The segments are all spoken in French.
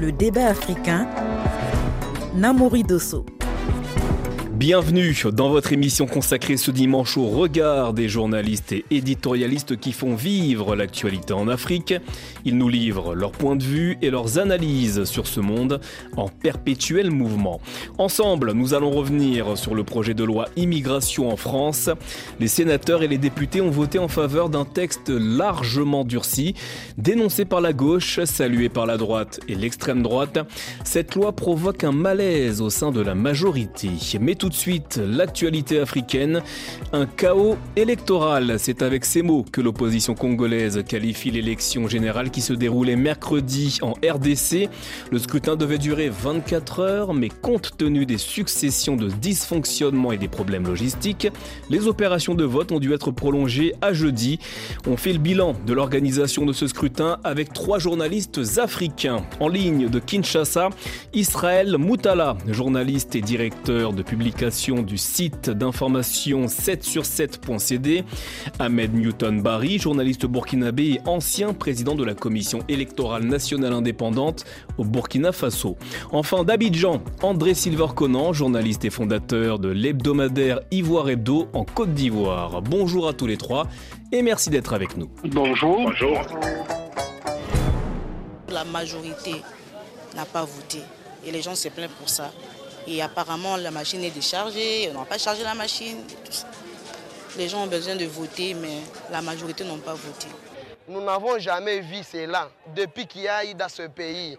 Le débat africain. Namori Dosso. Bienvenue dans votre émission consacrée ce dimanche au regard des journalistes et éditorialistes qui font vivre l'actualité en Afrique. Ils nous livrent leur point de vue et leurs analyses sur ce monde en perpétuel mouvement. Ensemble, nous allons revenir sur le projet de loi immigration en France. Les sénateurs et les députés ont voté en faveur d'un texte largement durci, dénoncé par la gauche, salué par la droite et l'extrême droite. Cette loi provoque un malaise au sein de la majorité. Mais tout de suite l'actualité africaine. Un chaos électoral, c'est avec ces mots que l'opposition congolaise qualifie l'élection générale qui se déroulait mercredi en RDC. Le scrutin devait durer 24 heures, mais compte tenu des successions de dysfonctionnements et des problèmes logistiques, les opérations de vote ont dû être prolongées à jeudi. On fait le bilan de l'organisation de ce scrutin avec trois journalistes africains. En ligne de Kinshasa, Israël Moutala, journaliste et directeur de publication du site d'information 7 sur 7.cd. Ahmed Newton Barry, journaliste burkinabé et ancien président de la commission électorale nationale indépendante au Burkina Faso. Enfin d'Abidjan, André Silver Conan, journaliste et fondateur de l'hebdomadaire Ivoire Hebdo en Côte d'Ivoire. Bonjour à tous les trois et merci d'être avec nous. Bonjour. Bonjour. La majorité n'a pas voté et les gens se plaignent pour ça. Et apparemment, la machine est déchargée, on n'a pas chargé la machine. Les gens ont besoin de voter, mais la majorité n'ont pas voté. Nous n'avons jamais vu cela depuis qu'il y a eu dans ce pays.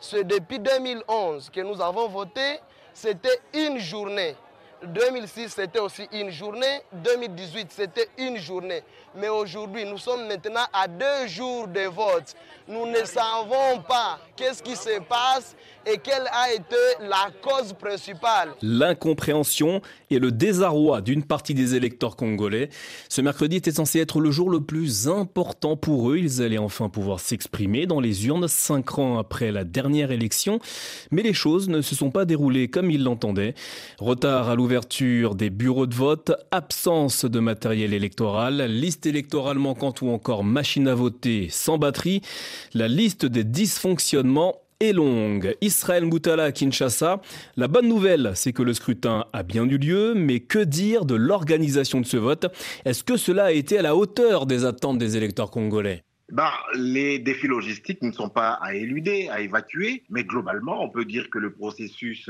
C'est depuis 2011 que nous avons voté, c'était une journée. 2006, c'était aussi une journée. 2018, c'était une journée. Mais aujourd'hui, nous sommes maintenant à deux jours de vote. Nous ne savons pas qu'est-ce qui se passe et quelle a été la cause principale? L'incompréhension et le désarroi d'une partie des électeurs congolais. Ce mercredi était censé être le jour le plus important pour eux. Ils allaient enfin pouvoir s'exprimer dans les urnes cinq ans après la dernière élection. Mais les choses ne se sont pas déroulées comme ils l'entendaient. Retard à l'ouverture des bureaux de vote, absence de matériel électoral, liste électorale manquante ou encore machine à voter sans batterie. La liste des dysfonctionnements est longue. Israël Moutala à Kinshasa. La bonne nouvelle, c'est que le scrutin a bien eu lieu, mais que dire de l'organisation de ce vote? Est-ce que cela a été à la hauteur des attentes des électeurs congolais? Ben, les défis logistiques ne sont pas à éluder, à évacuer, mais globalement, on peut dire que le processus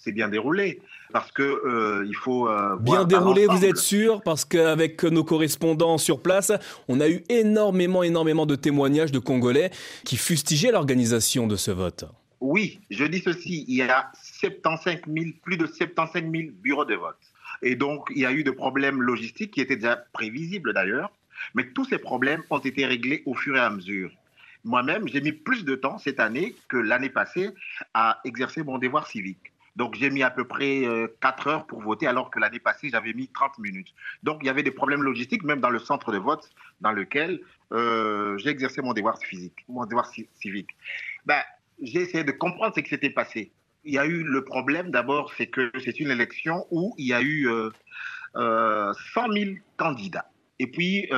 s'est bien déroulé. Parce que euh, il faut. Euh, bien déroulé, vous êtes sûr? Parce qu'avec nos correspondants sur place, on a eu énormément, énormément de témoignages de Congolais qui fustigeaient l'organisation de ce vote. Oui, je dis ceci il y a 75 000, plus de 75 000 bureaux de vote. Et donc, il y a eu des problèmes logistiques qui étaient déjà prévisibles d'ailleurs. Mais tous ces problèmes ont été réglés au fur et à mesure. Moi-même, j'ai mis plus de temps cette année que l'année passée à exercer mon devoir civique. Donc j'ai mis à peu près 4 euh, heures pour voter alors que l'année passée j'avais mis 30 minutes. Donc il y avait des problèmes logistiques même dans le centre de vote dans lequel euh, j'ai exercé mon devoir physique, mon devoir civique. Ben, j'ai essayé de comprendre ce qui s'était passé. Il y a eu le problème d'abord, c'est que c'est une élection où il y a eu euh, 100 000 candidats et puis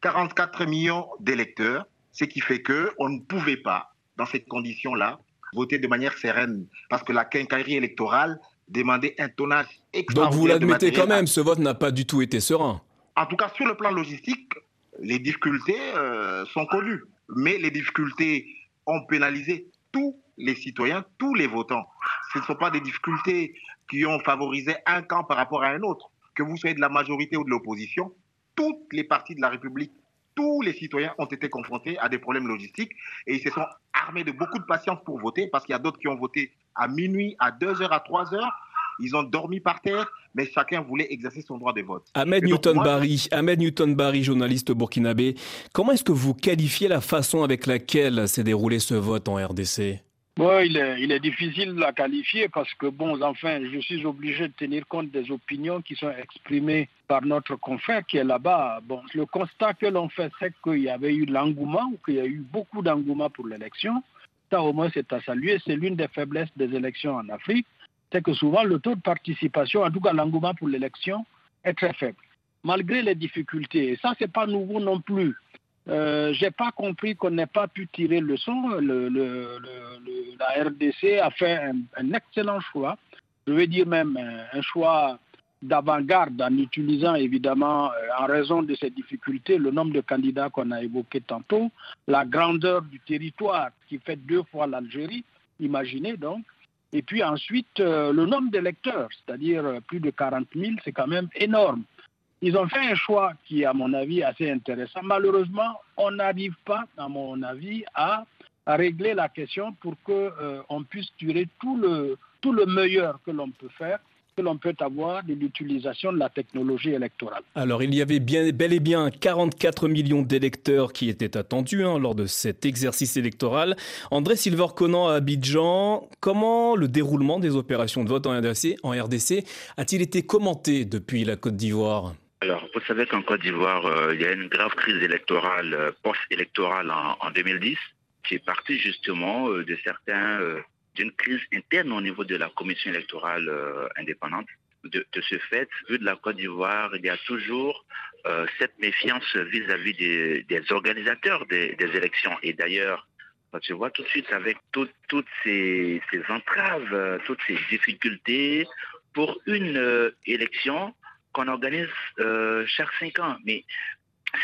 44 euh, millions d'électeurs, ce qui fait que on ne pouvait pas dans ces conditions-là voter de manière sereine, parce que la quincaillerie électorale demandait un tonnage extraordinaire. Donc vous l'admettez quand même, ce vote n'a pas du tout été serein. En tout cas, sur le plan logistique, les difficultés euh, sont connues, mais les difficultés ont pénalisé tous les citoyens, tous les votants. Ce ne sont pas des difficultés qui ont favorisé un camp par rapport à un autre. Que vous soyez de la majorité ou de l'opposition, toutes les parties de la République tous les citoyens ont été confrontés à des problèmes logistiques et ils se sont armés de beaucoup de patience pour voter parce qu'il y a d'autres qui ont voté à minuit, à 2 heures, à 3 heures. Ils ont dormi par terre, mais chacun voulait exercer son droit de vote. Ahmed Newton Barry, Ahmed Newton Barry, journaliste burkinabé, comment est-ce que vous qualifiez la façon avec laquelle s'est déroulé ce vote en RDC Bon, il est, il est difficile de la qualifier parce que, bon, enfin, je suis obligé de tenir compte des opinions qui sont exprimées par notre confrère qui est là-bas. Bon, le constat que l'on fait, c'est qu'il y avait eu l'engouement, ou qu'il y a eu beaucoup d'engouement pour l'élection. Ça, au moins, c'est à saluer. C'est l'une des faiblesses des élections en Afrique. C'est que souvent, le taux de participation, en tout cas l'engouement pour l'élection, est très faible. Malgré les difficultés, et ça, c'est pas nouveau non plus. Euh, j'ai pas compris qu'on n'ait pas pu tirer le son. Le, le, la RDC a fait un, excellent choix. Je veux dire même un, choix d'avant-garde en utilisant évidemment, euh, en raison de ces difficultés, le nombre de candidats qu'on a évoqué tantôt, la grandeur du territoire qui fait deux fois l'Algérie, imaginez donc, et puis ensuite euh, le nombre d'électeurs, c'est-à-dire euh, plus de 40 000, c'est quand même énorme. Ils ont fait un choix qui est, à mon avis, assez intéressant. Malheureusement, on n'arrive pas, à mon avis, à, régler la question pour qu'on euh, puisse tirer tout le, tout le meilleur que l'on peut faire que l'on peut avoir de l'utilisation de la technologie électorale. Alors, il y avait bel et bien 44 millions d'électeurs qui étaient attendus hein, lors de cet exercice électoral. André Silver-Conan à Abidjan, comment le déroulement des opérations de vote en RDC, en RDC a-t-il été commenté depuis la Côte d'Ivoire? Alors, vous savez qu'en Côte d'Ivoire, euh, il y a une grave crise électorale, euh, post-électorale en, 2010, qui est partie justement euh, de certains d'une crise interne au niveau de la commission électorale indépendante. De, ce fait, vu de la Côte d'Ivoire, il y a toujours cette méfiance vis-à-vis des, organisateurs des, élections. Et d'ailleurs, tu vois tout de suite avec toutes ces, entraves, toutes ces difficultés pour une élection qu'on organise chaque cinq ans. Mais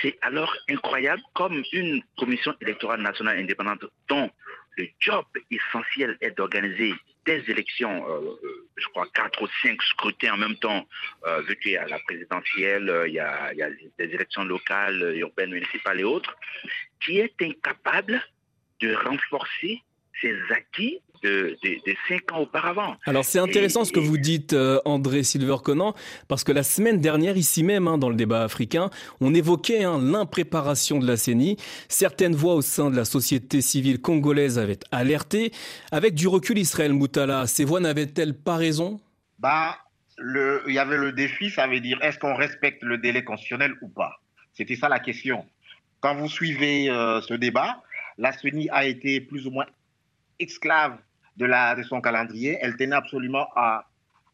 c'est alors incroyable comme une commission électorale nationale indépendante dont le job essentiel est d'organiser des élections, euh, euh, je crois quatre ou cinq scrutins en même temps, euh, vu qu'il y a la présidentielle, il, y a, il y a des élections locales, urbaines, municipales et autres, qui est incapable de renforcer ses acquis de, cinq ans auparavant. Alors c'est intéressant ce que vous dites, euh, André Silver-Conan, parce que la semaine dernière, ici même, hein, dans le débat africain, on évoquait hein, l'impréparation de la CENI. Certaines voix au sein de la société civile congolaise avaient alerté. Avec du recul, Israël Moutala, ces voix n'avaient-elles pas raison? Bah, le, Il y avait le défi, ça veut dire est-ce qu'on respecte le délai constitutionnel ou pas? C'était ça la question. Quand vous suivez euh, ce débat, la CENI a été plus ou moins esclave de, la, de son calendrier. Elle tenait absolument à,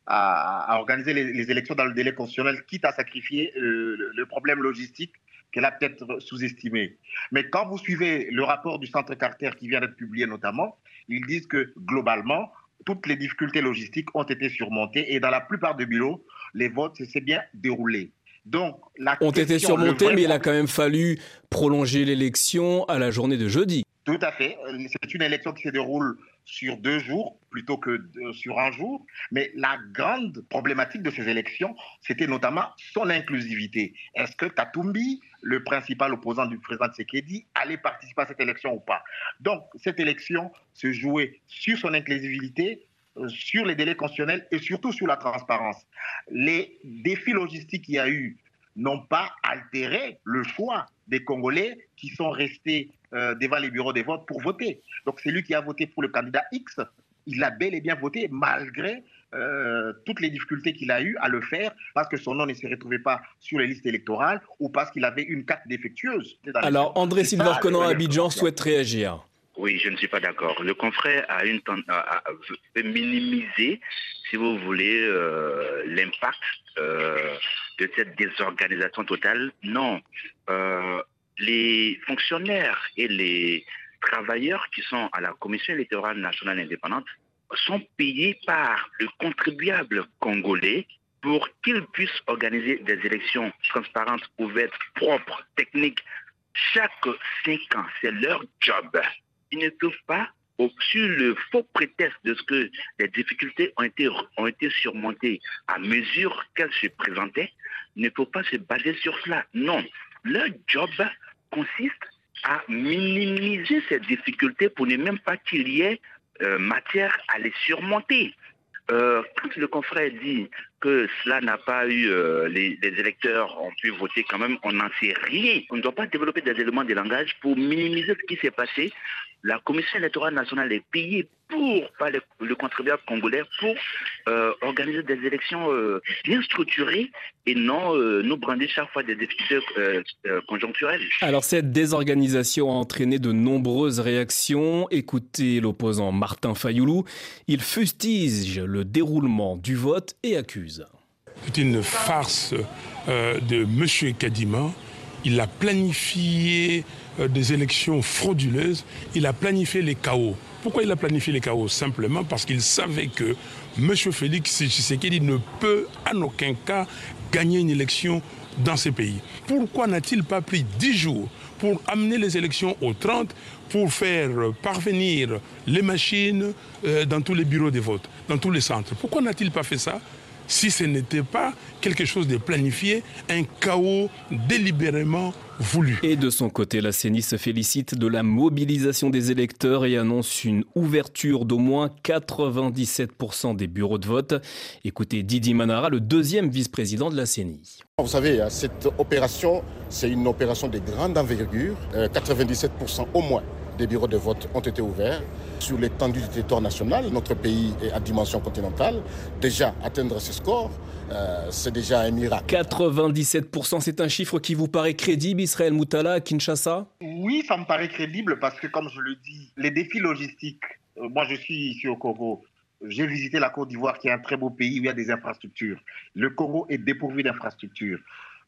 à, organiser les, élections dans le délai constitutionnel, quitte à sacrifier euh, le, problème logistique qu'elle a peut-être sous-estimé. Mais quand vous suivez le rapport du Centre Carter qui vient d'être publié notamment, ils disent que globalement, toutes les difficultés logistiques ont été surmontées et dans la plupart des bureaux, les votes s'est bien déroulés. Donc, la ont été surmontés, mais il a quand même fallu prolonger l'élection à la journée de jeudi. Tout à fait. C'est une élection qui se déroule sur deux jours plutôt que sur un jour. Mais la grande problématique de ces élections, c'était notamment son inclusivité. Est-ce que Katumbi, le principal opposant du président Tshisekedi, allait participer à cette élection ou pas? Donc, cette élection se jouait sur son inclusivité, euh, sur les délais constitutionnels et surtout sur la transparence. Les défis logistiques qu'il y a eu n'ont pas altéré le choix des Congolais qui sont restés euh, devant les bureaux de vote pour voter. Donc c'est lui qui a voté pour le candidat X. Il a bel et bien voté malgré euh, toutes les difficultés qu'il a eues à le faire parce que son nom ne se retrouvait pas sur les listes électorales ou parce qu'il avait une carte défectueuse. Alors André Silva Conan Abidjan souhaite réagir. Oui, je ne suis pas d'accord. Le confrère a, une, minimiser, si vous voulez, euh, l'impact de cette désorganisation totale. Non, les fonctionnaires et les travailleurs qui sont à la Commission électorale nationale indépendante sont payés par le contribuable congolais pour qu'ils puissent organiser des élections transparentes, ouvertes, propres, techniques. Chaque cinq ans, c'est leur job. Ils ne peuvent pas, sur le faux prétexte de ce que les difficultés ont été, ont été surmontées à mesure qu'elles se présentaient, ne peuvent pas se baser sur cela. Non, leur job consiste à minimiser ces difficultés pour ne même pas qu'il y ait euh, matière à les surmonter. Euh, quand le confrère dit que cela n'a pas eu, euh, les, électeurs ont pu voter quand même, on n'en sait rien. On ne doit pas développer des éléments de langage pour minimiser ce qui s'est passé la Commission électorale nationale est payée pour, par le, contribuable congolais pour euh, organiser des élections euh, bien structurées et non euh, nous brandir chaque fois des difficultés conjoncturelles. Alors cette désorganisation a entraîné de nombreuses réactions. Écoutez l'opposant Martin Fayoulou. Il fustige le déroulement du vote et accuse. C'est une farce de M. Kadima il a planifié euh, des élections frauduleuses, il a planifié les chaos. Pourquoi il a planifié les chaos? Simplement parce qu'il savait que M. Félix Tshisekedi ne peut en aucun cas gagner une élection dans ces pays. Pourquoi n'a-t-il pas pris 10 jours pour amener les élections au 30 pour faire parvenir les machines euh, dans tous les bureaux de vote, dans tous les centres? Pourquoi n'a-t-il pas fait ça si ce n'était pas quelque chose de planifié, un chaos délibérément voulu. Et de son côté, la CENI se félicite de la mobilisation des électeurs et annonce une ouverture d'au moins 97% des bureaux de vote. Écoutez Didi Manara, le deuxième vice-président de la CENI. Vous savez, hein, cette opération, c'est une opération de grande envergure, 97% euh, au moins des bureaux de vote ont été ouverts sur l'étendue du territoire national. Notre pays est à dimension continentale. Déjà, atteindre ce score, euh, c'est déjà un miracle. 97%, c'est un chiffre qui vous paraît crédible, Israël Moutala, à Kinshasa? Oui, ça me paraît crédible parce que, comme je le dis, les défis logistiques, euh, moi je suis ici au Congo, j'ai visité la Côte d'Ivoire, qui est un très beau pays où il y a des infrastructures. Le Congo est dépourvu d'infrastructures.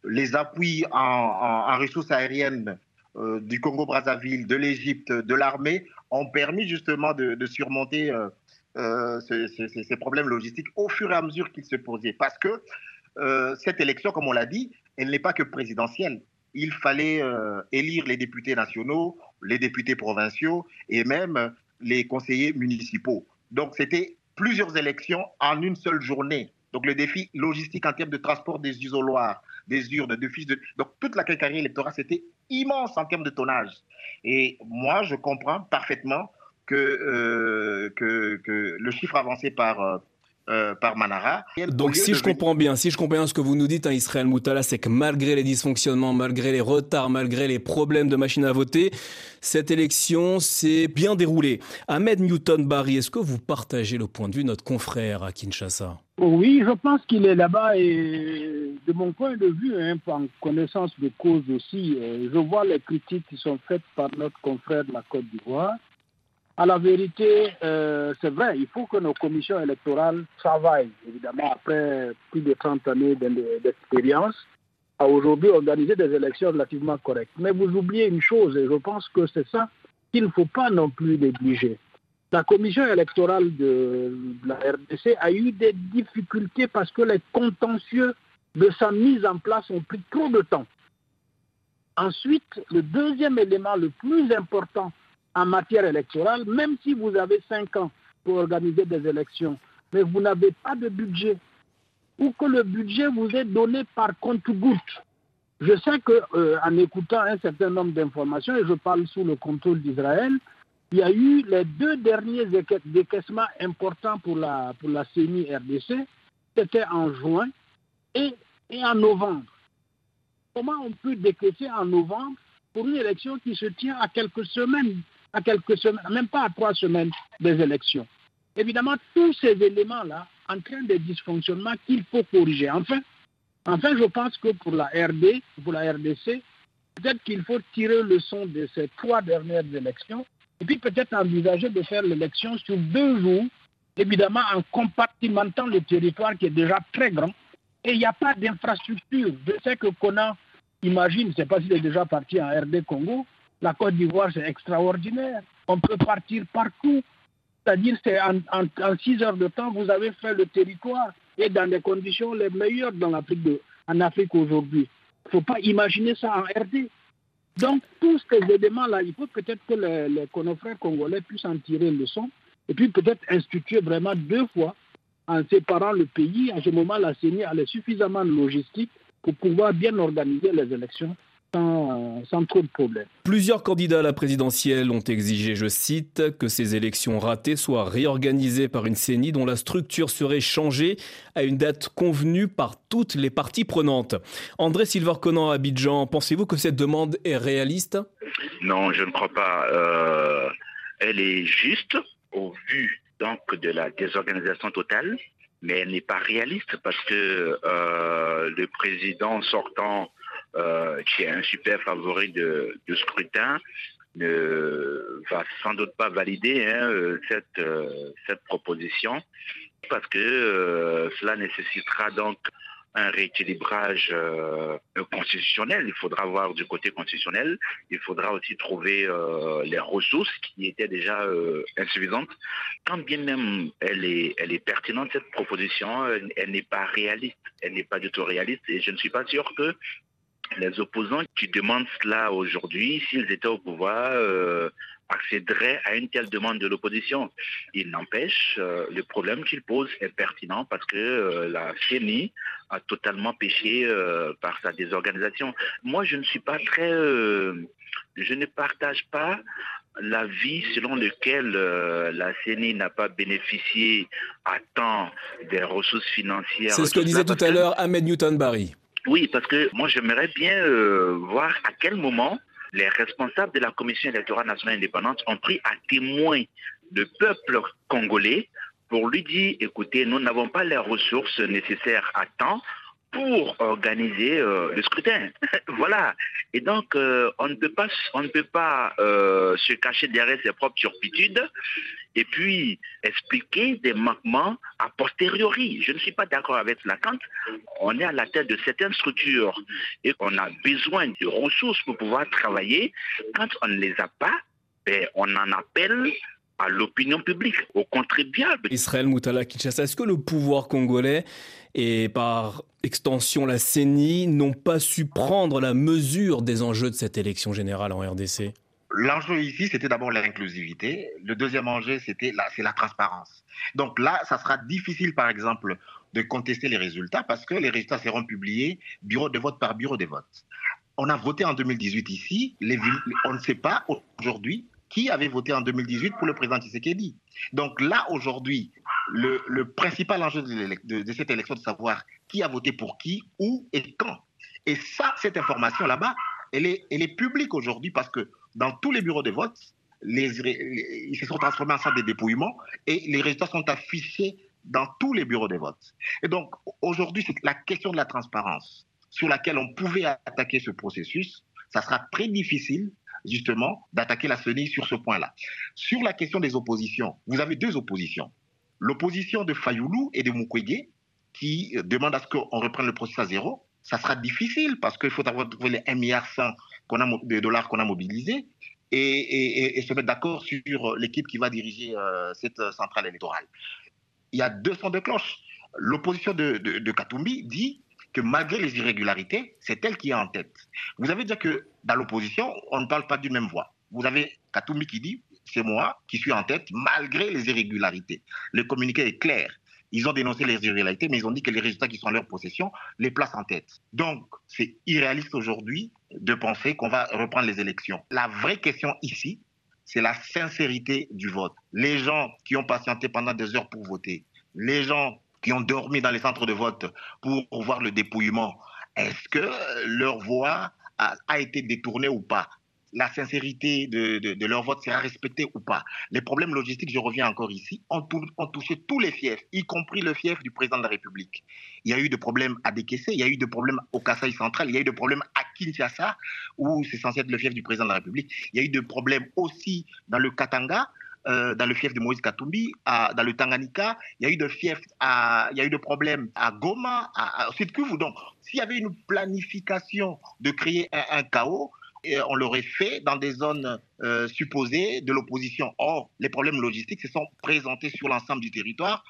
Les appuis en ressources aériennes euh, du Congo-Brazzaville, de l'Égypte, de l'armée, ont permis justement de, surmonter euh, euh, ces, problèmes logistiques au fur et à mesure qu'ils se posaient. Parce que cette élection, comme on l'a dit, elle n'est pas que présidentielle. Il fallait élire les députés nationaux, les députés provinciaux et même les conseillers municipaux. Donc c'était plusieurs élections en une seule journée. Donc le défi logistique en termes de transport des isoloirs, des urnes, de fiches de... Donc toute la carrière électorale, c'était immense en termes de tonnage. Et moi, je comprends parfaitement que, euh, que, que, le chiffre avancé par... Euh, par Manara. Donc si je comprends bien, si je comprends bien ce que vous nous dites, hein, Israël Moutala, c'est que malgré les dysfonctionnements, malgré les retards, malgré les problèmes de machines à voter, cette élection s'est bien déroulée. Ahmed Newton Barry, est-ce que vous partagez le point de vue de notre confrère à Kinshasa? Oui, je pense qu'il est là-bas et de mon point de vue, hein, en connaissance de cause aussi, euh, je vois les critiques qui sont faites par notre confrère de la Côte d'Ivoire. À la vérité, euh, c'est vrai, il faut que nos commissions électorales travaillent, évidemment, après plus de 30 années d'expérience, à aujourd'hui organiser des élections relativement correctes. Mais vous oubliez une chose, et je pense que c'est ça qu'il ne faut pas non plus négliger. La commission électorale de la RDC a eu des difficultés parce que les contentieux de sa mise en place ont pris trop de temps. Ensuite, le deuxième élément le plus important en matière électorale, même si vous avez cinq ans pour organiser des élections, mais vous n'avez pas de budget, ou que le budget vous est donné par compte-goutte. Je sais qu'en euh, écoutant un certain nombre d'informations, et je parle sous le contrôle d'Israël, il y a eu les deux derniers décaissements importants pour la, pour la CENI RDC, c'était en juin et, et en novembre. Comment on peut décaisser en novembre pour une élection qui se tient à quelques semaines? À quelques semaines, même pas à trois semaines des élections. Évidemment, tous ces éléments-là entraînent des dysfonctionnements qu'il faut corriger. Enfin, enfin, je pense que pour la RD, pour la RDC, peut-être qu'il faut tirer le son de ces trois dernières élections et puis peut-être envisager de faire l'élection sur deux jours, évidemment en compartimentant le territoire qui est déjà très grand. Et il n'y a pas d'infrastructure. Je sais que Conan imagine, je ne sais pas s'il est déjà parti en RD Congo, la Côte d'Ivoire, c'est extraordinaire. On peut partir partout. C'est-à-dire, c'est en, six heures de temps, vous avez fait le territoire et dans des conditions les meilleures dans l'Afrique en Afrique aujourd'hui. Il ne faut pas imaginer ça en RD. Donc, tous ces éléments-là, il faut peut-être que les, les confrères congolais puissent en tirer le son et puis peut-être instituer vraiment deux fois en séparant le pays. À ce moment, la CENI a suffisamment de logistique pour pouvoir bien organiser les élections sans, trop de problèmes. Plusieurs candidats à la présidentielle ont exigé, je cite, que ces élections ratées soient réorganisées par une CENI dont la structure serait changée à une date convenue par toutes les parties prenantes. André Silver-Conan à Abidjan, pensez-vous que cette demande est réaliste? Non, je ne crois pas. Euh, elle est juste au vu donc de la désorganisation totale mais elle n'est pas réaliste parce que euh, le président sortant euh, qui est un super favori de, scrutin, ne va sans doute pas valider hein, euh, cette, euh, cette proposition parce que cela nécessitera donc un rééquilibrage constitutionnel. Il faudra voir du côté constitutionnel. Il faudra aussi trouver les ressources qui étaient déjà insuffisantes. Quand bien même elle est, elle est pertinente, cette proposition, elle n'est pas réaliste. Elle n'est pas du tout réaliste. Et je ne suis pas sûr que les opposants qui demandent cela aujourd'hui, s'ils étaient au pouvoir, accéderait à une telle demande de l'opposition. Il n'empêche, euh, le problème qu'il pose est pertinent parce que euh, la CNI a totalement péché euh, par sa désorganisation. Moi, je ne suis pas très... je ne partage pas l'avis selon lequel la CNI n'a pas bénéficié à temps des ressources financières. C'est ce que disait tout à l'heure Ahmed Newton-Barry. Oui, parce que moi j'aimerais bien voir à quel moment les responsables de la Commission électorale nationale indépendante ont pris à témoin le peuple congolais pour lui dire, écoutez, nous n'avons pas les ressources nécessaires à temps pour organiser euh, le scrutin. voilà. Et donc, euh, on ne peut pas, on ne peut pas euh, se cacher derrière ses propres turpitudes et puis expliquer des manquements a posteriori. Je ne suis pas d'accord avec la Quand on est à la tête de certaines structures et qu'on a besoin de ressources pour pouvoir travailler, quand on ne les a pas, ben, on en appelle à l'opinion publique, aux contribuables. Israël Moutala Kinshasa, est-ce que le pouvoir congolais et par extension la CENI n'ont pas su prendre la mesure des enjeux de cette élection générale en RDC L'enjeu ici, c'était d'abord l'inclusivité. Le deuxième enjeu, c'était la, c'est la transparence. Donc là, ça sera difficile, par exemple, de contester les résultats parce que les résultats seront publiés bureau de vote par bureau de vote. On a voté en 2018 ici. Les, on ne sait pas aujourd'hui qui avait voté en 2018 pour le président Tshisekedi. Donc là, aujourd'hui, le, principal enjeu de, cette élection, de savoir qui a voté pour qui, où et quand. Et ça, cette information là-bas, elle est, elle est publique aujourd'hui parce que dans tous les bureaux de vote, ils se sont transformés en salle de dépouillement et les résultats sont affichés dans tous les bureaux de vote. Et donc, aujourd'hui, c'est la question de la transparence sur laquelle on pouvait attaquer ce processus. Ça sera très difficile justement, d'attaquer la CENI sur ce point-là. Sur la question des oppositions, vous avez deux oppositions. L'opposition de Fayoulou et de Mukwege, qui euh, demande à ce qu'on reprenne le processus à zéro. Ça sera difficile parce qu'il faut avoir trouvé les 1,1 milliard de dollars qu'on a mobilisés et, se mettre d'accord sur l'équipe qui va diriger euh, cette centrale électorale. Il y a deux sons de cloche. L'opposition de, de, de Katumbi dit que malgré les irrégularités, c'est elle qui est en tête. Vous avez dit que dans l'opposition, on ne parle pas d'une même voix. Vous avez Katoumi qui dit c'est moi qui suis en tête malgré les irrégularités. Le communiqué est clair. Ils ont dénoncé les irrégularités, mais ils ont dit que les résultats qui sont en leur possession les placent en tête. Donc, c'est irréaliste aujourd'hui de penser qu'on va reprendre les élections. La vraie question ici, c'est la sincérité du vote. Les gens qui ont patienté pendant des heures pour voter, les gens qui ont dormi dans les centres de vote pour voir le dépouillement, est-ce que leur voix a, été détournée ou pas? La sincérité de, leur vote sera respectée ou pas? Les problèmes logistiques, je reviens encore ici, ont, touché tous les fiefs, y compris le fief du président de la République. Il y a eu des problèmes à décaisser, il y a eu des problèmes au Kassai central, il y a eu des problèmes à Kinshasa, où c'est censé être le fief du président de la République. Il y a eu des problèmes aussi dans le Katanga, euh, dans le fief de Moïse Katumbi, dans le Tanganyika, il y a eu de fief, il y a eu problèmes à Goma, à, à Sud Kivu. Donc, s'il y avait une planification de créer un, chaos, on l'aurait fait dans des zones euh, supposées de l'opposition. Or, les problèmes logistiques se sont présentés sur l'ensemble du territoire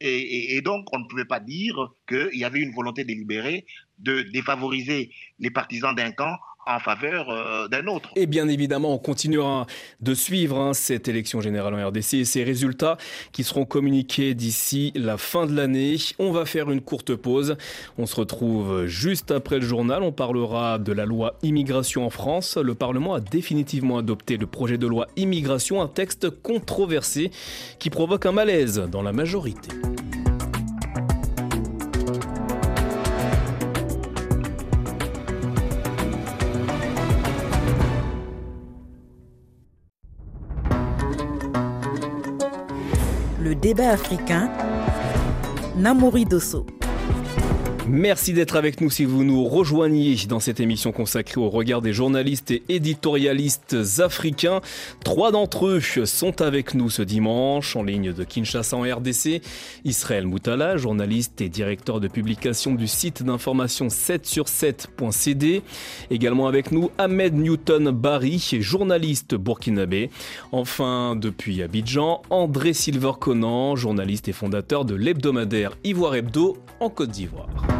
et, et, donc on ne pouvait pas dire qu'il y avait une volonté délibérée de défavoriser les partisans d'un camp en faveur euh, d'un autre. Et bien évidemment, on continuera de suivre hein, cette élection générale en RDC et ses résultats qui seront communiqués d'ici la fin de l'année. On va faire une courte pause. On se retrouve juste après le journal. On parlera de la loi immigration en France. Le Parlement a définitivement adopté le projet de loi immigration, un texte controversé qui provoque un malaise dans la majorité. Le débat africain, Namori Dosso. Merci d'être avec nous si vous nous rejoignez dans cette émission consacrée au regard des journalistes et éditorialistes africains. Trois d'entre eux sont avec nous ce dimanche en ligne de Kinshasa en RDC. Israël Moutala, journaliste et directeur de publication du site d'information 7 sur 7.cd. Également avec nous Ahmed Newton Barry, journaliste burkinabé. Enfin, depuis Abidjan, André Silver Conan, journaliste et fondateur de l'hebdomadaire Ivoire Hebdo en Côte d'Ivoire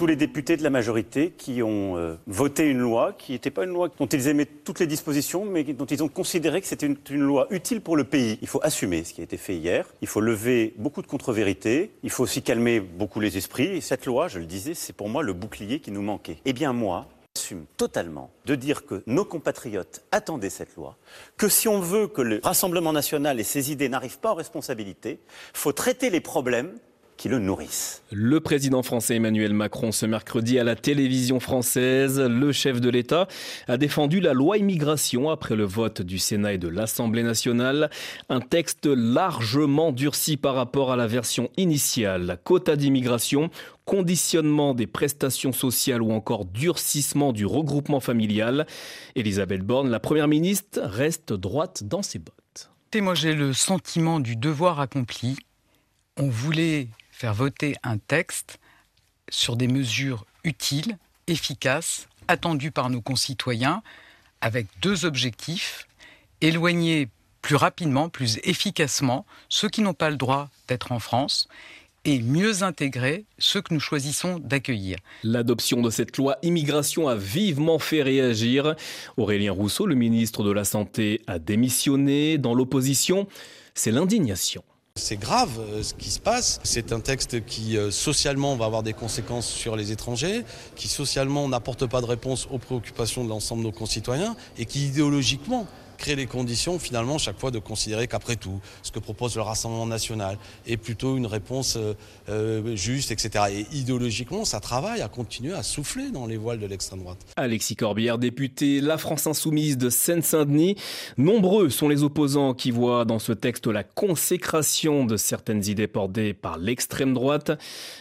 tous les députés de la majorité qui ont euh, voté une loi qui n'était pas une loi dont ils aimaient toutes les dispositions, mais dont ils ont considéré que c'était une, loi utile pour le pays. Il faut assumer ce qui a été fait hier. Il faut lever beaucoup de contre-vérités. Il faut aussi calmer beaucoup les esprits. Et cette loi, je le disais, c'est pour moi le bouclier qui nous manquait. Eh bien, moi, j'assume totalement de dire que nos compatriotes attendaient cette loi, que si on veut que le Rassemblement national et ses idées n'arrivent pas aux responsabilités, il faut traiter les problèmes qui le nourrissent. Le président français Emmanuel Macron ce mercredi à la télévision française, le chef de l'État a défendu la loi immigration après le vote du Sénat et de l'Assemblée nationale, un texte largement durci par rapport à la version initiale, quota d'immigration conditionnement des prestations sociales ou encore durcissement du regroupement familial. Elisabeth Borne, la Première ministre, reste droite dans ses bottes. moi j'ai le sentiment du devoir accompli. On voulait faire voter un texte sur des mesures utiles, efficaces, attendues par nos concitoyens, avec deux objectifs. Éloigner plus rapidement, plus efficacement ceux qui n'ont pas le droit d'être en France et mieux intégrer ceux que nous choisissons d'accueillir. L'adoption de cette loi immigration a vivement fait réagir. Aurélien Rousseau, le ministre de la Santé, a démissionné. Dans l'opposition, c'est l'indignation. C'est grave euh, ce qui se passe. C'est un texte qui euh, socialement va avoir des conséquences sur les étrangers, qui socialement n'apporte pas de réponse aux préoccupations de l'ensemble de nos concitoyens et qui idéologiquement créer les conditions finalement chaque fois de considérer qu'après tout, ce que propose le Rassemblement national est plutôt une réponse euh, euh, juste, etc. Et idéologiquement, ça travaille à continuer à souffler dans les voiles de l'extrême droite. Alexis Corbière, député La France Insoumise de Seine-Saint-Denis. Nombreux sont les opposants qui voient dans ce texte la consécration de certaines idées portées par l'extrême droite.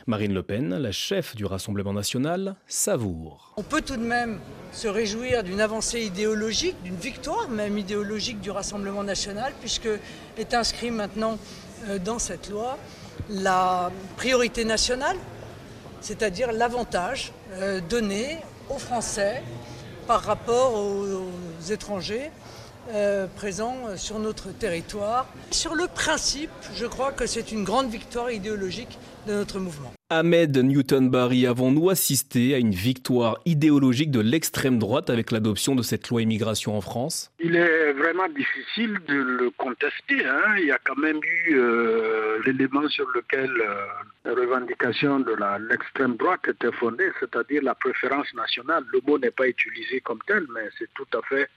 Marine Le Pen, la chef du Rassemblement national, savoure. On peut tout de même se réjouir d'une avancée idéologique, d'une victoire même idéologique du Rassemblement national, puisque est inscrit maintenant euh, dans cette loi la priorité nationale, c'est-à-dire l'avantage euh, donné aux Français par rapport aux, étrangers euh, présents sur notre territoire. Sur le principe, je crois que c'est une grande victoire idéologique de notre mouvement. Ahmed Newton-Barry, avons-nous assisté à une victoire idéologique de l'extrême droite avec l'adoption de cette loi immigration en France? Il est vraiment difficile de le contester. Hein. Il y a quand même eu euh, l'élément sur lequel euh, la revendication de l'extrême droite était fondée, c'est-à-dire la préférence nationale. Le mot n'est pas utilisé comme tel, mais c'est tout à fait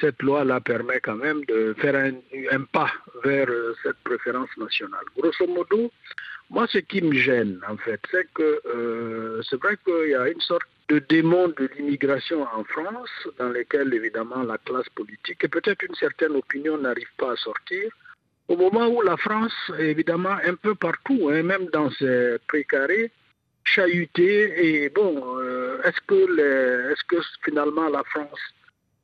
cette loi-là permet quand même de faire un, pas vers euh, cette préférence nationale. Grosso modo, moi, ce qui me gêne, en fait, c'est que euh, c'est vrai qu'il y a une sorte de démon de l'immigration en France, dans lequel, évidemment, la classe politique et peut-être une certaine opinion n'arrive pas à sortir. Au moment où la France, évidemment, un peu partout, hein, même dans ses précarés, chahutée, et bon, euh, est-ce que, est-ce que finalement la France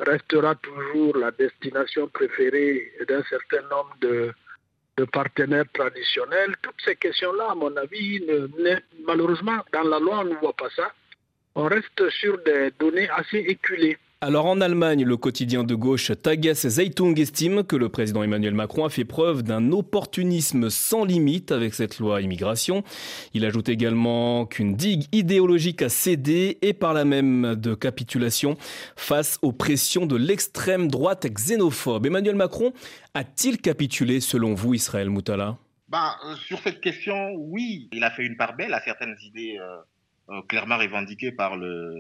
restera toujours la destination préférée d'un certain nombre de, de partenaires traditionnels. Toutes ces questions-là, à mon avis, malheureusement, dans la loi, on ne voit pas ça. On reste sur des données assez éculées. Alors en Allemagne, le quotidien de gauche Tages Zeitung estime que le président Emmanuel Macron a fait preuve d'un opportunisme sans limite avec cette loi immigration. Il ajoute également qu'une digue idéologique a cédé et par la même de capitulation face aux pressions de l'extrême droite xénophobe. Emmanuel Macron a-t-il capitulé selon vous, Israël Moutala? Bah, euh, Sur cette question, oui. Il a fait une part belle à certaines idées. Euh, clairement revendiqué par le,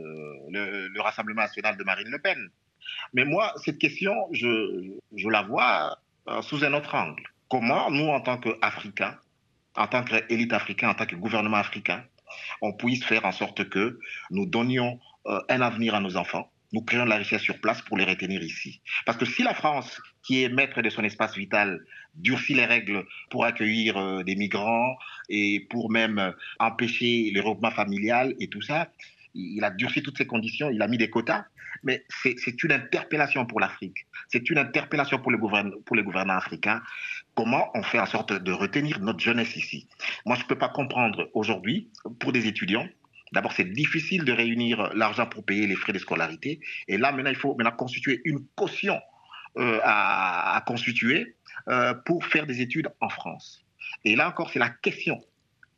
le, Rassemblement national de Marine Le Pen. Mais moi, cette question, je, je la vois euh, sous un autre angle. Comment nous, en tant qu'Africains, en tant qu'élite africaine, en tant que gouvernement africain, on puisse faire en sorte que nous donnions euh, un avenir à nos enfants, nous créons de la richesse sur place pour les retenir ici. Parce que si la France, qui est maître de son espace vital, durcit les règles pour accueillir euh, des migrants et pour même euh, empêcher le regroupement familial et tout ça, il a durci toutes ces conditions, il a mis des quotas, mais c'est une interpellation pour l'Afrique, c'est une interpellation pour les, pour les gouvernants africains. Comment on fait en sorte de retenir notre jeunesse ici? Moi, je ne peux pas comprendre aujourd'hui, pour des étudiants, D'abord, c'est difficile de réunir l'argent pour payer les frais de scolarité. Et là, maintenant, il faut maintenant constituer une caution euh, à, constituer euh, pour faire des études en France. Et là encore, c'est la question.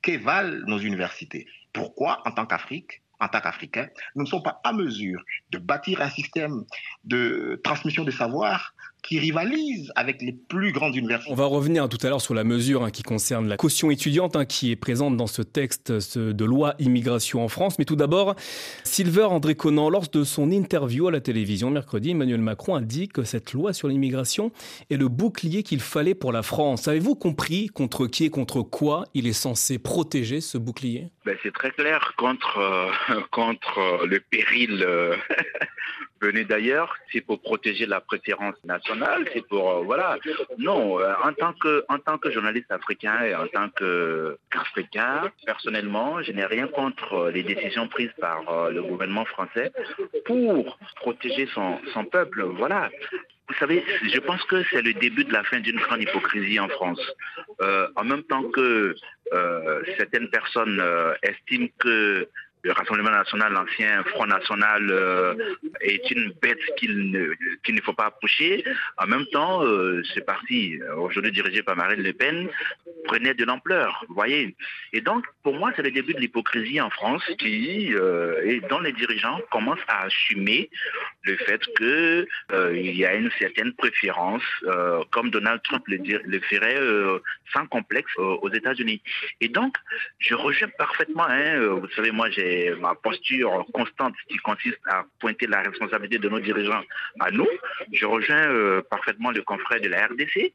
Que valent nos universités Pourquoi, en tant qu'Afrique, en tant qu'Africains, nous ne sommes pas à mesure de bâtir un système de transmission de savoir qui rivalise avec les plus grandes universités. On va revenir tout à l'heure sur la mesure hein, qui concerne la caution étudiante hein, qui est présente dans ce texte de loi immigration en France. Mais tout d'abord, Silver André Conan, lors de son interview à la télévision mercredi, Emmanuel Macron a dit que cette loi sur l'immigration est le bouclier qu'il fallait pour la France. Avez-vous compris contre qui et contre quoi il est censé protéger ce bouclier? Ben, C'est très clair contre, euh, contre le péril euh, venu d'ailleurs, c'est pour protéger la préférence nationale, c'est pour euh, voilà. Non, euh, en tant que en tant que journaliste africain et en tant qu'Africain, personnellement, je n'ai rien contre les décisions prises par euh, le gouvernement français pour protéger son, son peuple. Voilà. Vous savez, je pense que c'est le début de la fin d'une grande hypocrisie en France. en même temps que certaines personnes estiment que le Rassemblement national, l'ancien Front national, euh, est une bête qu'il ne, qu'il ne faut pas approcher. En même temps, euh, ce parti, aujourd'hui dirigé par Marine Le Pen, prenait de l'ampleur, vous voyez. Et donc, pour moi, c'est le début de l'hypocrisie en France qui, euh, et dont les dirigeants commencent à assumer le fait qu'il il y a une certaine préférence, comme Donald Trump le, le ferait sans complexe aux États-Unis. Et donc, je rejoins parfaitement, hein, vous savez, moi j'ai ma posture constante qui consiste à pointer la responsabilité de nos dirigeants à nous. Je rejoins euh, parfaitement le confrère de la RDC,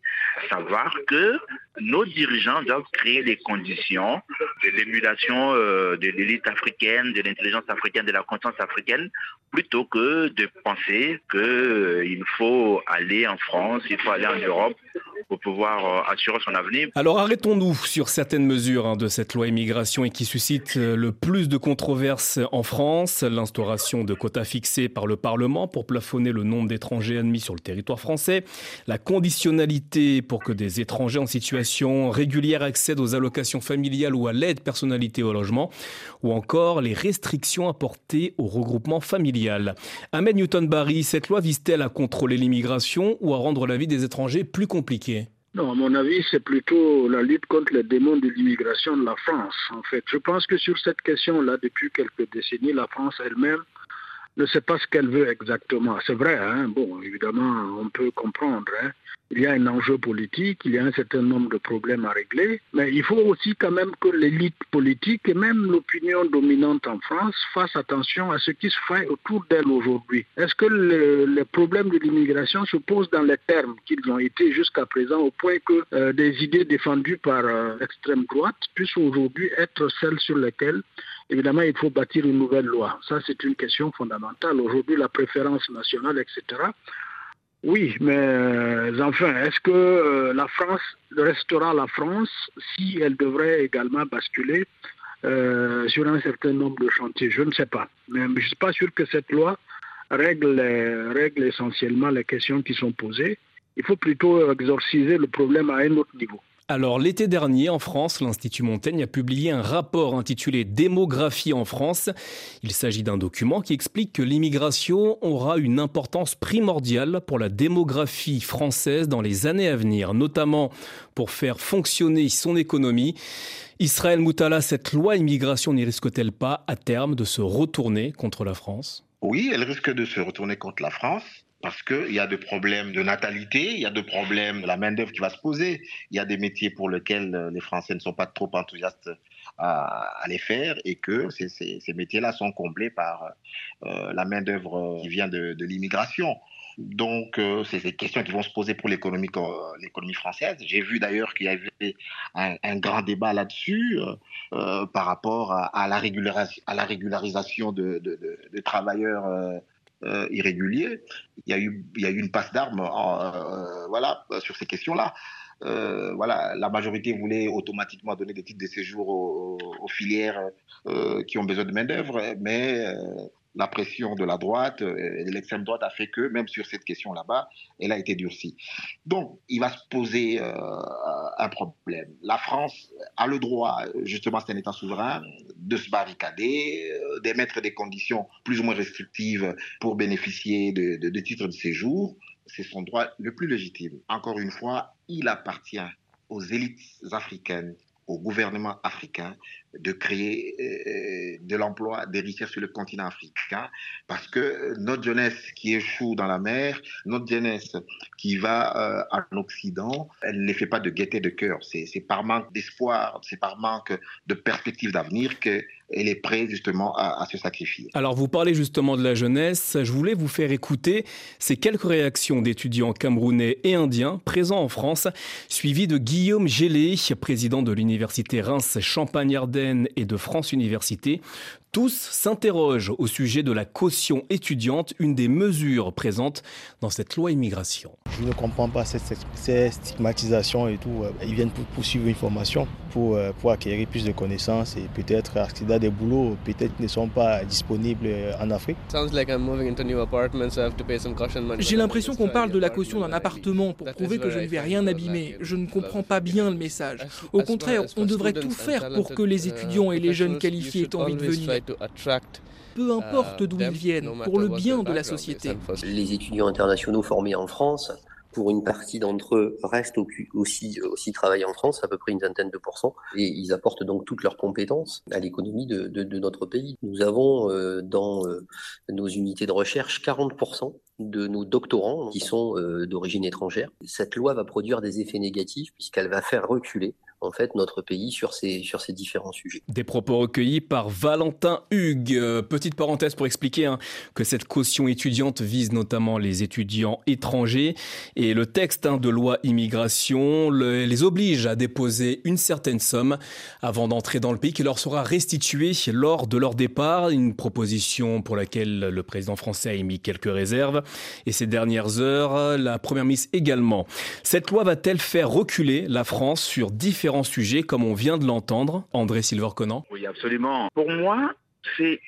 savoir que nos dirigeants doivent créer les conditions de l'émulation euh, de l'élite africaine, de l'intelligence africaine, de la conscience africaine, plutôt que de penser qu'il euh, faut aller en France, il faut aller en Europe pour pouvoir assurer son avenir. Alors arrêtons-nous sur certaines mesures hein, de cette loi immigration et qui suscite le plus de contrôle en France, l'instauration de quotas fixés par le Parlement pour plafonner le nombre d'étrangers admis sur le territoire français, la conditionnalité pour que des étrangers en situation régulière accèdent aux allocations familiales ou à l'aide personnalité au logement, ou encore les restrictions apportées au regroupement familial. Ahmed Newton-Barry, cette loi vise-t-elle à contrôler l'immigration ou à rendre la vie des étrangers plus compliquée? Non, à mon avis, c'est plutôt la lutte contre les démons de l'immigration de la France, en fait. Je pense que sur cette question-là, depuis quelques décennies, la France elle-même ne sait pas ce qu'elle veut exactement. C'est vrai, hein? bon, évidemment, on peut comprendre. Hein? Il y a un enjeu politique, il y a un certain nombre de problèmes à régler, mais il faut aussi quand même que l'élite politique et même l'opinion dominante en France fassent attention à ce qui se fait autour d'elle aujourd'hui. Est-ce que les problèmes de l'immigration se posent dans les termes qu'ils ont été jusqu'à présent, au point que euh, des idées défendues par euh, l'extrême droite puissent aujourd'hui être celles sur lesquelles Évidemment, il faut bâtir une nouvelle loi? Ça, c'est une question fondamentale. Aujourd'hui, la préférence nationale, etc. Oui, mais euh, enfin, est-ce que euh, la France restera la France si elle devrait également basculer euh, sur un certain nombre de chantiers? Je ne sais pas. Mais je ne suis pas sûr que cette loi règle, règle essentiellement les questions qui sont posées. Il faut plutôt exorciser le problème à un autre niveau. Alors l'été dernier, en France, l'Institut Montaigne a publié un rapport intitulé Démographie en France. Il s'agit d'un document qui explique que l'immigration aura une importance primordiale pour la démographie française dans les années à venir, notamment pour faire fonctionner son économie. Israël Moutala, cette loi immigration n'y risque-t-elle pas à terme de se retourner contre la France? Oui, elle risque de se retourner contre la France parce qu'il y a des problèmes de natalité, il y a des problèmes de la main-d'œuvre qui va se poser, il y a des métiers pour lesquels euh, les Français ne sont pas trop enthousiastes à, les faire et que ces, métiers-là sont comblés par euh, la main-d'œuvre qui vient de, l'immigration. Donc, euh, c'est des questions qui vont se poser pour l'économie, française. J'ai vu d'ailleurs qu'il y avait un, grand débat là-dessus par rapport à, la, régularisation de, de, de travailleurs irréguliers. Il y, a eu, une passe d'armes voilà, sur ces questions-là. voilà, la majorité voulait automatiquement donner des titres de séjour aux, aux filières qui ont besoin de main-d'œuvre, mais la pression de la droite euh, et de l'extrême droite a fait que, même sur cette question là-bas, elle a été durcie. Donc, il va se poser euh, un problème. La France a le droit, justement, c'est un État souverain, de se barricader, euh, d'émettre des conditions plus ou moins restrictives pour bénéficier de, de titres de séjour. C'est son droit le plus légitime. Encore une fois, il appartient aux élites africaines au gouvernement africain de créer euh, de l'emploi, des richesses sur le continent africain, parce que notre jeunesse qui échoue dans la mer, notre jeunesse qui va euh, en Occident, elle ne fait pas de gaieté de cœur. C'est par manque d'espoir, c'est par manque de perspective d'avenir qu'elle est prête justement à, se sacrifier. Alors vous parlez justement de la jeunesse, je voulais vous faire écouter ces quelques réactions d'étudiants camerounais et indiens présents en France, suivies de Guillaume Gélé, président de l'université Reims Champagne-Ardenne et de France Université. Tous s'interrogent au sujet de la caution étudiante, une des mesures présentes dans cette loi immigration. Je ne comprends pas cette, cette stigmatisation et tout. Ils viennent pour poursuivre une formation, pour, euh, pour acquérir plus de connaissances et peut-être accéder à des boulots, peut-être ne sont pas disponibles euh, en Afrique. J'ai l'impression qu'on parle de la caution d'un appartement pour prouver que je ne vais rien abîmer. Je ne comprends pas bien le message. Au contraire, on devrait tout faire pour que les étudiants et les jeunes qualifiés aient envie de venir peu importe d'où ils viennent, pour le bien de la société. Les étudiants internationaux formés en France, pour une partie d'entre eux, restent aussi, aussi travailler en France, à peu près une vingtaine de pourcents, et ils apportent donc toutes leurs compétences à l'économie de, de, de, notre pays. Nous avons euh, dans euh, nos unités de recherche 40% de nos doctorants qui sont euh, d'origine étrangère. Cette loi va produire des effets négatifs puisqu'elle va faire reculer en fait notre pays sur ces, sur ces différents sujets. Des propos recueillis par Valentin Hugues. Euh, petite parenthèse pour expliquer hein, que cette caution étudiante vise notamment les étudiants étrangers et le texte hein, de loi immigration le, les oblige à déposer une certaine somme avant d'entrer dans le pays qui leur sera restituée lors de leur départ. Une proposition pour laquelle le président français a émis quelques réserves et ces dernières heures, la première ministre également. Cette loi va-t-elle faire reculer la France sur différents sujets, comme on vient de l'entendre, André Silver-Conan? Oui, absolument. Pour moi, c'est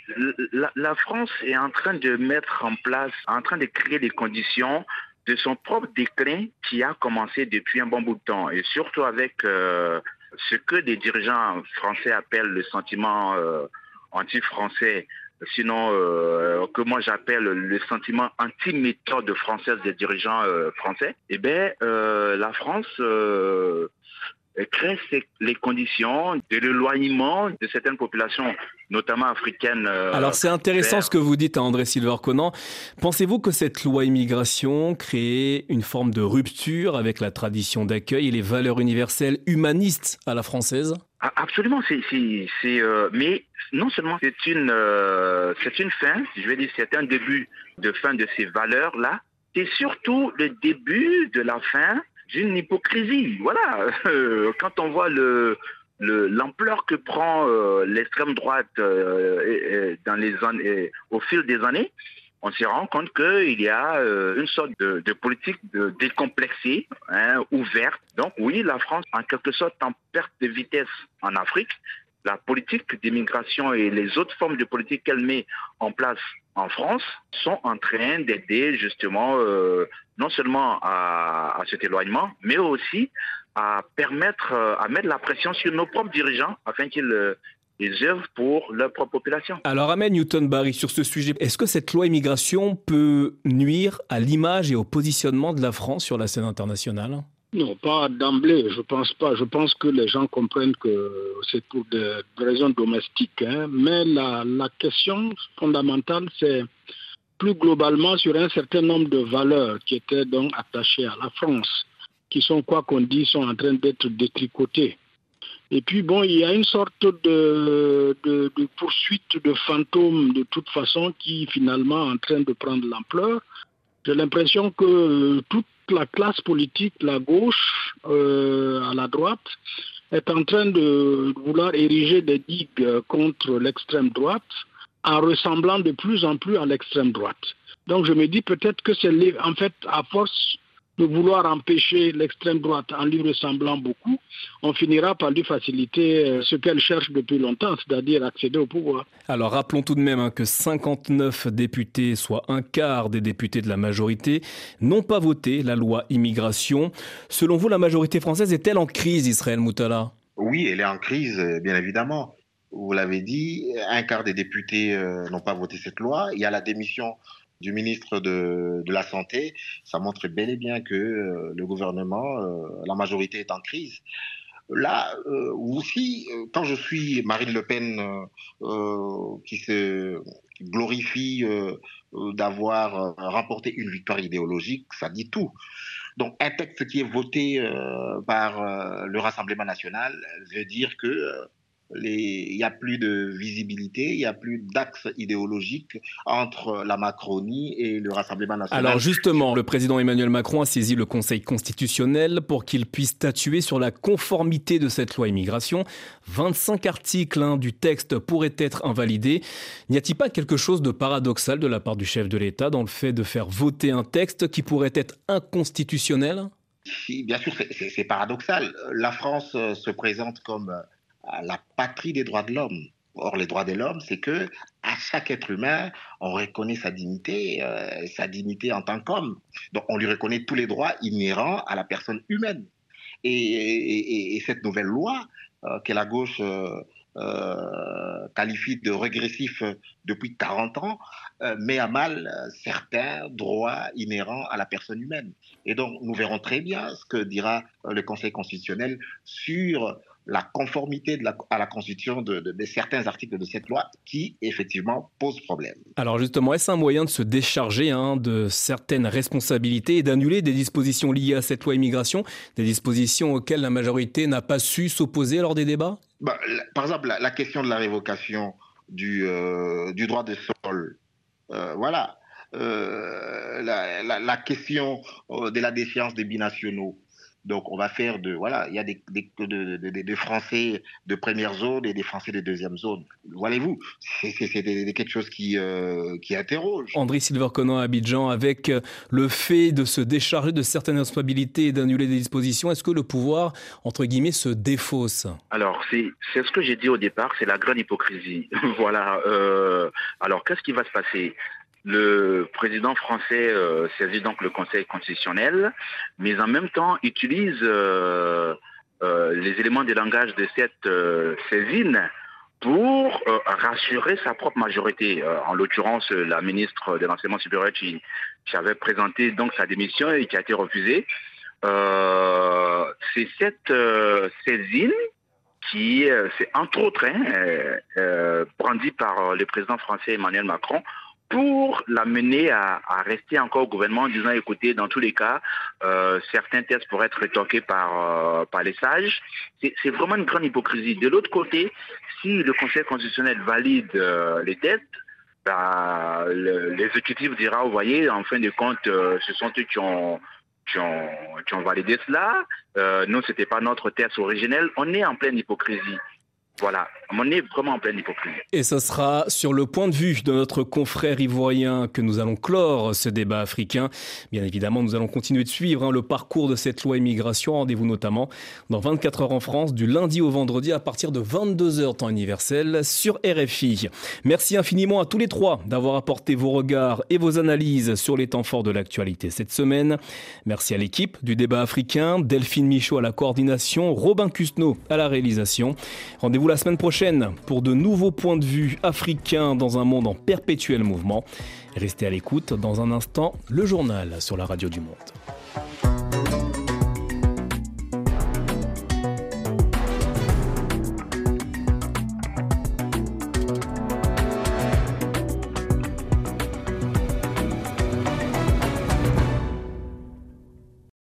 la, France est en train de mettre en place, en train de créer les conditions de son propre déclin qui a commencé depuis un bon bout de temps, et surtout avec euh, ce que des dirigeants français appellent le sentiment euh, anti-français sinon euh, que moi j'appelle le sentiment anti-méthode française des dirigeants euh, français, eh bien, euh, la France crée les conditions de l'éloignement de certaines populations, notamment africaines. Alors c'est intéressant vers... ce que vous dites à André Silver-Conan. Pensez-vous que cette loi immigration crée une forme de rupture avec la tradition d'accueil et les valeurs universelles humanistes à la française? Absolument, c'est, c'est, euh, mais non seulement c'est une, euh, c'est une fin, je vais dire, c'est un début de fin de ces valeurs-là, c'est surtout le début de la fin d'une hypocrisie. Voilà, quand on voit le, le, l'ampleur que prend euh, l'extrême droite euh, dans les années, au fil des années, on se rend compte qu'il y a euh, une sorte de, politique de décomplexée, hein, ouverte. Donc oui, la France, en quelque sorte, en perte de vitesse en Afrique. La politique d'immigration et les autres formes de politique qu'elle met en place en France sont en train d'aider justement euh, non seulement à, à, cet éloignement, mais aussi à permettre, à mettre la pression sur nos propres dirigeants afin qu'ils ils œuvrent pour leur propre population. Alors, Amen Newton Barry, sur ce sujet, est-ce que cette loi immigration peut nuire à l'image et au positionnement de la France sur la scène internationale? Non, pas d'emblée, je pense pas. Je pense que les gens comprennent que c'est pour des raisons domestiques. Hein. Mais la, la question fondamentale, c'est plus globalement sur un certain nombre de valeurs qui étaient donc attachées à la France, qui sont, quoi qu'on dise, sont en train d'être détricotées. Et puis, bon, il y a une sorte de, de, poursuite de fantômes, de toute façon, qui finalement est en train de prendre l'ampleur. J'ai l'impression que toute la classe politique, la gauche euh, à la droite, est en train de vouloir ériger des digues contre l'extrême droite en ressemblant de plus en plus à l'extrême droite. Donc je me dis peut-être que c'est en fait à force de vouloir empêcher l'extrême droite en lui ressemblant beaucoup, on finira par lui faciliter euh, ce qu'elle cherche depuis longtemps, c'est-à-dire accéder au pouvoir. Alors rappelons tout de même hein, que 59 députés, soit un quart des députés de la majorité, n'ont pas voté la loi immigration. Selon vous, la majorité française est-elle en crise, Israël Moutala? Oui, elle est en crise, euh, bien évidemment. Vous l'avez dit, un quart des députés euh, n'ont pas voté cette loi. Il y a la démission du ministre de, la Santé, ça montre bel et bien que euh, le gouvernement, euh, la majorité est en crise. Là euh, aussi, quand je suis Marine Le Pen qui se glorifie d'avoir remporté une victoire idéologique, ça dit tout. Donc un texte qui est voté par le Rassemblement national veut dire que il n'y a plus de visibilité, il n'y a plus d'axe idéologique entre la Macronie et le Rassemblement national. Alors justement, le président Emmanuel Macron a saisi le Conseil constitutionnel pour qu'il puisse statuer sur la conformité de cette loi immigration. 25 articles hein, du texte pourraient être invalidés. N'y a-t-il pas quelque chose de paradoxal de la part du chef de l'État dans le fait de faire voter un texte qui pourrait être inconstitutionnel? Si, bien sûr, c'est paradoxal. La France euh, se présente comme euh, la patrie des droits de l'homme. Or, les droits de l'homme, c'est que à chaque être humain, on reconnaît sa dignité, euh, sa dignité en tant qu'homme. Donc, on lui reconnaît tous les droits inhérents à la personne humaine. Et, cette nouvelle loi euh, que la gauche euh, qualifie de régressif depuis 40 ans met à mal certains droits inhérents à la personne humaine. Et donc, nous verrons très bien ce que dira le Conseil constitutionnel sur la conformité de la, à la Constitution de, certains articles de cette loi qui, effectivement, posent problème. Alors justement, est-ce un moyen de se décharger hein, de certaines responsabilités et d'annuler des dispositions liées à cette loi immigration, des dispositions auxquelles la majorité n'a pas su s'opposer lors des débats? Bah, Par exemple, la, question de la révocation du, euh, du droit de sol, euh, voilà. Euh, la, la, question de la défiance des binationaux, donc, on va faire de. Voilà, il y a des, des, Français de première zone et des Français de deuxième zone. Voyez-vous, c'est quelque chose qui, euh, qui interroge. André Silverconan à Abidjan, avec euh, le fait de se décharger de certaines responsabilités et d'annuler des dispositions, est-ce que le pouvoir, entre guillemets, se défausse? Alors, c'est ce que j'ai dit au départ, c'est la grande hypocrisie. voilà. Euh, alors, qu'est-ce qui va se passer? Le président français euh, saisit donc le Conseil constitutionnel, mais en même temps utilise euh, euh, les éléments de langage de cette saisine pour rassurer sa propre majorité. en l'occurrence, la ministre de l'enseignement supérieur qui, avait présenté donc sa démission et qui a été refusée. C'est cette saisine qui, c'est entre autres, hein, brandie par le président français Emmanuel Macron pour l'amener à, rester encore au gouvernement en disant écoutez, dans tous les cas, euh, certains tests pourraient être rétorqués par, euh, les sages. C'est vraiment une grande hypocrisie. De l'autre côté, si le Conseil constitutionnel valide euh, les tests, bah, l'exécutif dira, vous voyez, en fin de compte, ce sont eux qui ont, validé cela. nous, ce n'était pas notre test originel. On est en pleine hypocrisie. Voilà, on est vraiment en pleine hypocrisie. Et ce sera sur le point de vue de notre confrère ivoirien que nous allons clore ce débat africain. Bien évidemment, nous allons continuer de suivre hein, le parcours de cette loi immigration. Rendez-vous notamment dans 24 heures en France, du lundi au vendredi à partir de 22 heures temps universel sur RFI. Merci infiniment à tous les trois d'avoir apporté vos regards et vos analyses sur les temps forts de l'actualité cette semaine. Merci à l'équipe du débat africain, Delphine Michaud à la coordination, Robin Cusneau à la réalisation. La semaine prochaine pour de nouveaux points de vue africains dans un monde en perpétuel mouvement. Restez à l'écoute dans un instant, le journal sur la radio du monde.